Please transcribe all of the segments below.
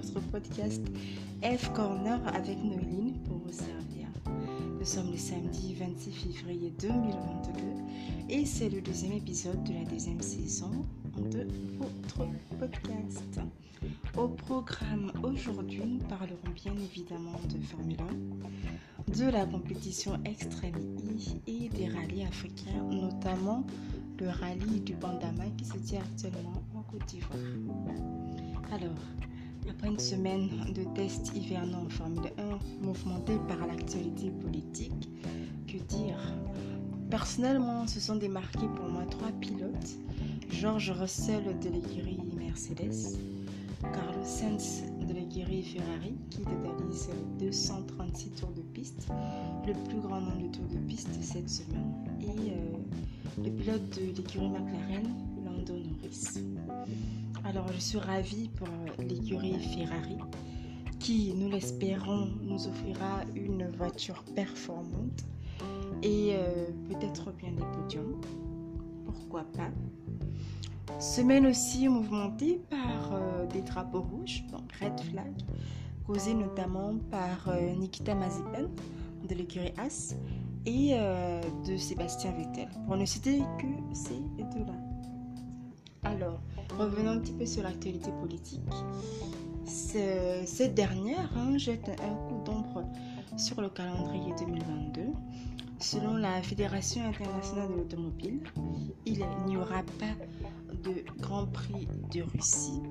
votre podcast F Corner avec Noéline pour vous servir. Nous sommes le samedi 26 février 2022 et c'est le deuxième épisode de la deuxième saison de votre podcast. Au programme aujourd'hui, nous parlerons bien évidemment de Formule 1, de la compétition Extreme E et des rallyes africains, notamment le rallye du Bandama qui se tient actuellement en Côte d'Ivoire. Alors, après une semaine de tests hivernaux en Formule 1 mouvementée par l'actualité politique, que dire? Personnellement, se sont démarqués pour moi trois pilotes. George Russell de l'écurie Mercedes, Carlos Sainz de l'écurie Ferrari qui totalise 236 tours de piste, le plus grand nombre de tours de piste cette semaine, et euh, le pilote de l'écurie McLaren, Alors je suis ravie pour l'écurie Ferrari qui, nous l'espérons, nous offrira une voiture performante et euh, peut-être bien des podiums. Pourquoi pas? Semaine aussi mouvementée par euh, des drapeaux rouges, donc red flag, causés notamment par euh, Nikita Mazepin de l'écurie As et euh, de Sébastien Vettel, pour ne citer que ces deux-là. Alors, revenons un petit peu sur l'actualité politique. Cette dernière hein, jette un coup d'ombre sur le calendrier 2022. Selon la Fédération internationale de l'automobile, il n'y aura pas de Grand Prix de Russie.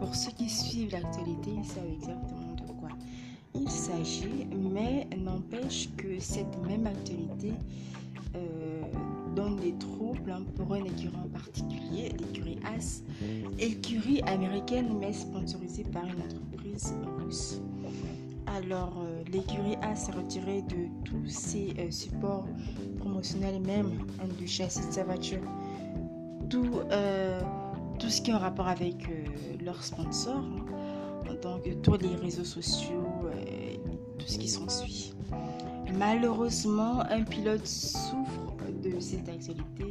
Pour ceux qui suivent l'actualité, ils savent exactement de quoi il s'agit, mais n'empêche que cette même actualité euh, donne des troubles hein, pour une écurie en particulier, l'écurie As, écurie américaine mais sponsorisée par une entreprise russe. Alors, euh, l'écurie A s'est retirée de tous ses euh, supports promotionnels, même hein, du châssis de sa voiture tout, tout ce qui est en rapport avec euh, leurs sponsors, hein. donc tous les réseaux sociaux, euh, tout ce qui s'ensuit. Malheureusement, un pilote souffre cette actualité.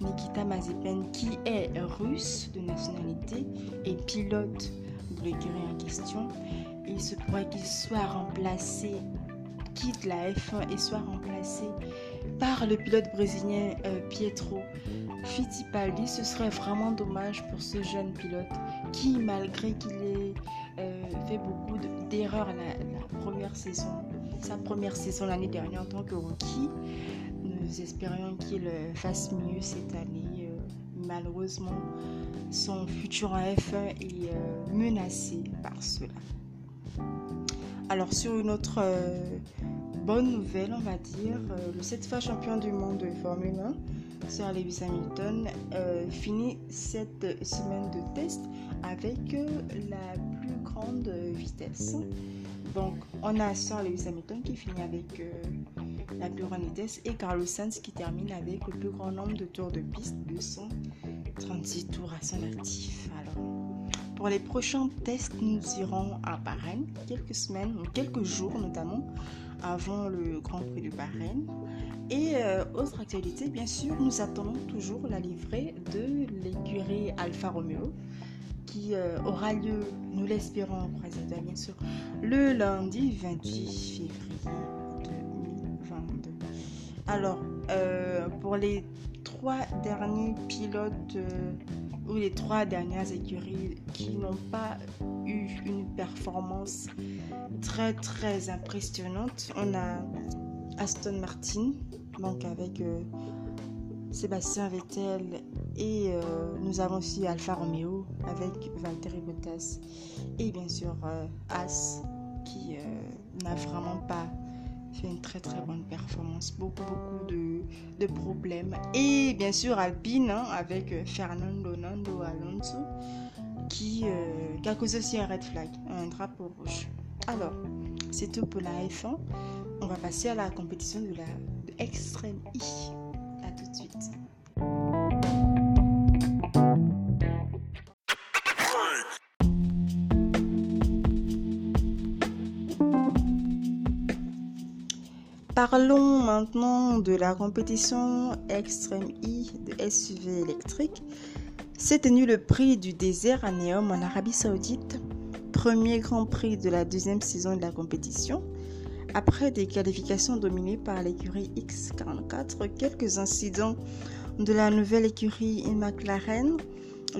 Nikita Mazepin, qui est russe de nationalité et pilote de l'écurie en question, il se pourrait qu'il soit remplacé, quitte la F1 et soit remplacé par le pilote brésilien Pietro Fittipaldi, ce serait vraiment dommage pour ce jeune pilote qui, malgré qu'il ait euh, fait beaucoup d'erreurs la, première saison, sa première saison l'année dernière en tant que rookie, nous espérions qu'il euh, fasse mieux cette année. Euh, malheureusement, son futur en F1 est menacé par cela. Alors sur une autre bonne nouvelle, on va dire, le 7 fois champion du monde de Formule 1 Sir Lewis Hamilton euh, finit cette semaine de test avec euh, la plus grande vitesse. Donc, on a Sir Lewis Hamilton qui finit avec euh, la plus grande vitesse et Carlos Sainz qui termine avec le plus grand nombre de tours de piste, 236 tours à son actif. Pour les prochains tests, nous irons à Bahreïn quelques semaines, quelques jours notamment, avant le Grand Prix du Bahreïn. Et euh, autre actualité, bien sûr, nous attendons toujours la livrée de l'écurie Alfa Romeo qui euh, aura lieu, nous l'espérons, bien sûr, le lundi 28 février 2022. Alors, euh, pour les trois derniers pilotes ou les trois dernières écuries qui n'ont pas eu une performance très très impressionnante, on a Aston Martin donc avec euh, Sébastien Vettel et euh, nous avons aussi Alfa Romeo avec Valtteri Bottas et bien sûr euh, As qui n'a vraiment pas fait une très très bonne performance, beaucoup beaucoup de, problèmes et bien sûr Alpine hein, avec Fernando Nando Alonso qui, qui a causé aussi un red flag, un drapeau rouge. Alors, c'est tout pour la F1. On va passer à la compétition de la Extrême I. A tout de suite. Parlons maintenant de la compétition Extreme I de SUV électrique. s'est tenu le prix du désert à Neom en Arabie Saoudite, premier grand prix de la deuxième saison de la compétition. Après des qualifications dominées par l'écurie X44, quelques incidents de la nouvelle écurie McLaren,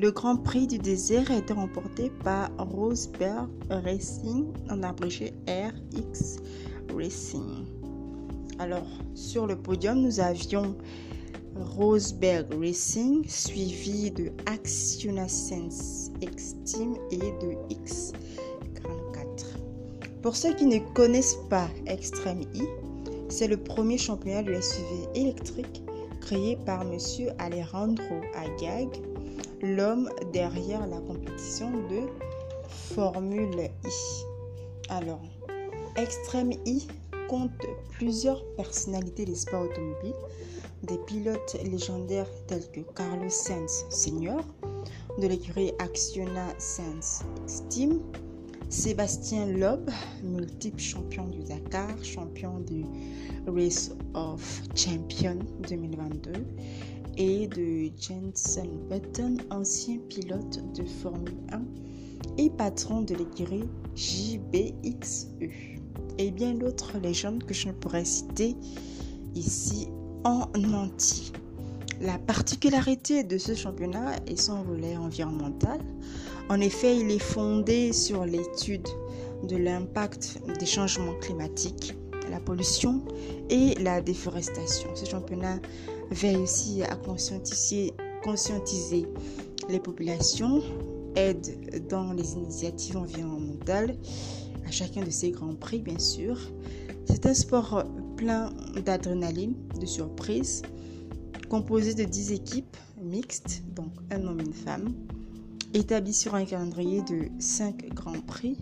le Grand Prix du désert a été remporté par Roseberg Racing, en abrégé RX Racing. Alors, sur le podium, nous avions Roseberg Racing, suivi de Actiona Sense X-Team et de X44. Pour ceux qui ne connaissent pas Extreme E, c'est le premier championnat de SUV électrique créé par M. Alejandro Agag, l'homme derrière la compétition de Formule I. Alors, Extreme E compte plusieurs personnalités des sports automobiles, des pilotes légendaires tels que Carlos Sainz Senior de l'écurie Acciona Sainz Team, Sébastien Loeb, multiple champion du Dakar, champion du Race of Champions 2022, et de Jensen Button, ancien pilote de Formule 1 et patron de l'écurie JBXE. Et bien d'autres légendes que je ne pourrais citer ici en entier. La particularité de ce championnat est son volet environnemental. En effet, il est fondé sur l'étude de l'impact des changements climatiques, la pollution et la déforestation. Ce championnat veille aussi à conscientiser, conscientiser les populations, aide dans les initiatives environnementales, à chacun de ces grands prix bien sûr. C'est un sport plein d'adrénaline, de surprise, composé de 10 équipes mixtes, donc un homme et une femme, établi sur un calendrier de 5 grands prix.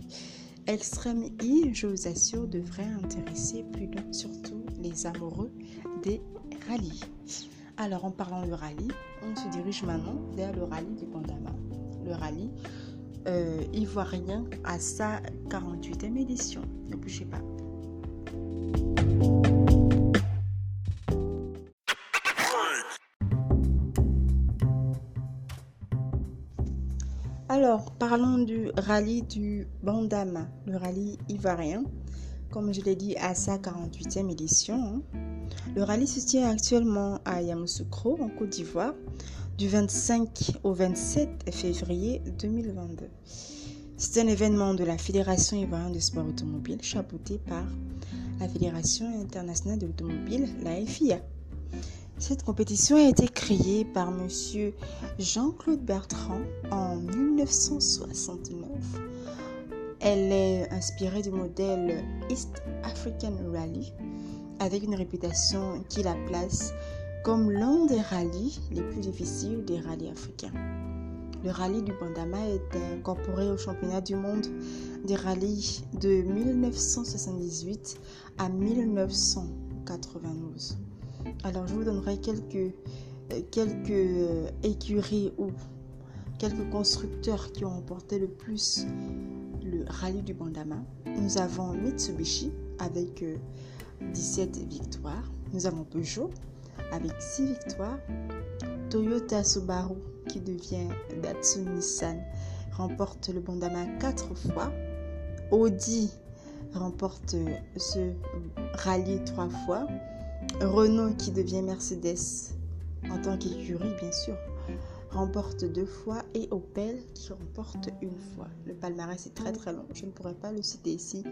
Extrême I, je vous assure, devrait intéresser plus d'un, surtout les amoureux des rallyes. Alors, en parlant de rallye, on se dirige maintenant vers le rallye du Pandama. Le rallye euh, ivoirien à sa 48e édition. Ne bougez pas. Alors, parlons du rallye du Bandama, le rallye ivoirien, comme je l'ai dit, à sa 48e édition. Hein. Le rallye se tient actuellement à Yamoussoukro, en Côte d'Ivoire, du 25 au 27 février 2022. C'est un événement de la Fédération ivoirienne de sport automobile, chapeauté par la Fédération internationale de l'automobile, la FIA. Cette compétition a été créée par M. Jean-Claude Bertrand en 1969. Elle est inspirée du modèle East African Rally avec une réputation qui la place comme l'un des rallyes les plus difficiles des rallyes africains. Le rallye du Bandama est incorporé au championnat du monde des rallyes de 1978 à 1992. Alors, je vous donnerai quelques, euh, quelques euh, écuries ou quelques constructeurs qui ont remporté le plus le rallye du Bandama. Nous avons Mitsubishi avec 17 euh, victoires. Nous avons Peugeot avec 6 victoires. Toyota Subaru qui devient Datsun Nissan remporte le Bandama 4 fois. Audi remporte ce rallye 3 fois. Renault qui devient Mercedes en tant qu'écurie bien sûr remporte deux fois et Opel qui remporte une fois. Le palmarès est très très long, je ne pourrais pas le citer ici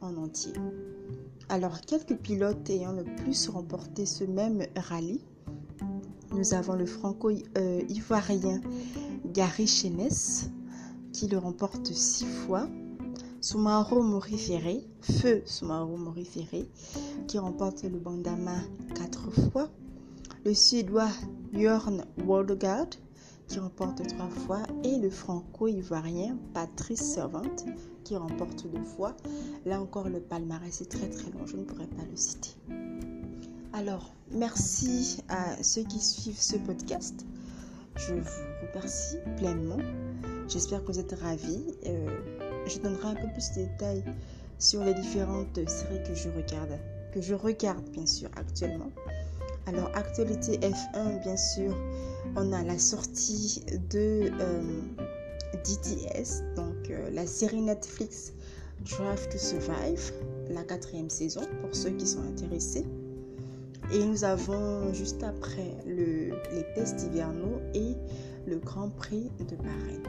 en entier. Alors quelques pilotes ayant le plus remporté ce même rallye, nous avons le franco-ivoirien Gary Chenes qui le remporte six fois. Soumaro Moriféré, Feu Soumaro Moriféré, qui remporte le Bandama quatre fois. Le Suédois Jörn Waldegard, qui remporte trois fois. Et le Franco-Ivoirien Patrice Servante, qui remporte deux fois. Là encore, le palmarès est très très long, je ne pourrais pas le citer. Alors, merci à ceux qui suivent ce podcast. Je vous remercie pleinement. J'espère que vous êtes ravis. Euh, je donnerai un peu plus de détails sur les différentes séries que je regarde, que je regarde bien sûr actuellement. Alors, actualité F1, bien sûr, on a la sortie de euh, DTS, donc euh, la série Netflix Drive to Survive, la quatrième saison, pour ceux qui sont intéressés. Et nous avons juste après le, les tests hivernaux et le Grand Prix de Bahreïn.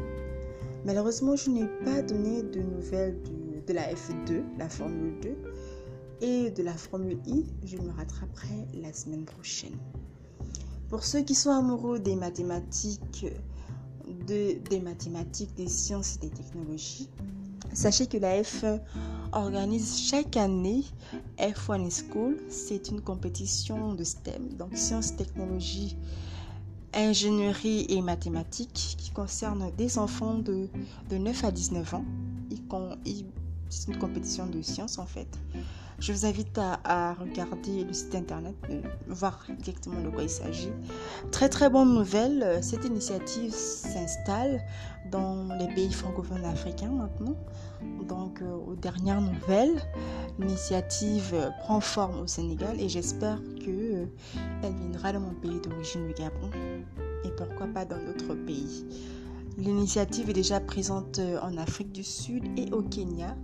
Malheureusement, je n'ai pas donné de nouvelles de la F2, la Formule 2, et de la Formule I. Je me rattraperai la semaine prochaine. Pour ceux qui sont amoureux des mathématiques, de, des mathématiques, des sciences et des technologies, sachez que la F1 organise chaque année F1 School. C'est une compétition de STEM, donc sciences, technologies, ingénierie et mathématiques, qui concerne des enfants de, de 9 à 19 ans. C'est une compétition de sciences en fait. Je vous invite à, regarder le site internet, voir exactement de quoi il s'agit. Très très bonne nouvelle, cette initiative s'installe dans les pays francophones africains maintenant. Donc euh, aux dernières nouvelles, l'initiative prend forme au Sénégal et j'espère que euh, elle viendra dans mon pays d'origine, le Gabon, et pourquoi pas dans d'autres pays. L'initiative est déjà présente euh, en Afrique du Sud et au Kenya.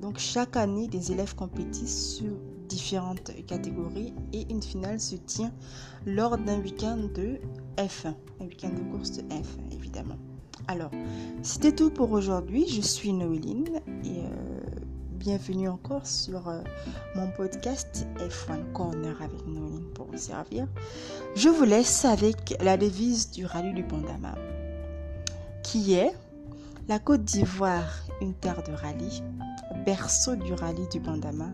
Donc chaque année, des élèves compétissent sur différentes catégories et une finale se tient lors d'un week-end de F1, un week-end de course de F1 évidemment. Alors, c'était tout pour aujourd'hui. Je suis Noéline et euh, bienvenue encore sur euh, mon podcast F1 Corner avec Noéline pour vous servir. Je vous laisse avec la devise du rallye du Pandama qui est la Côte d'Ivoire, une terre de rallye, berceau du rallye du Bandama,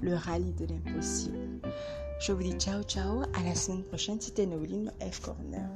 le rallye de l'impossible. Je vous dis ciao ciao, à la semaine prochaine, c'était Noéline F Corner.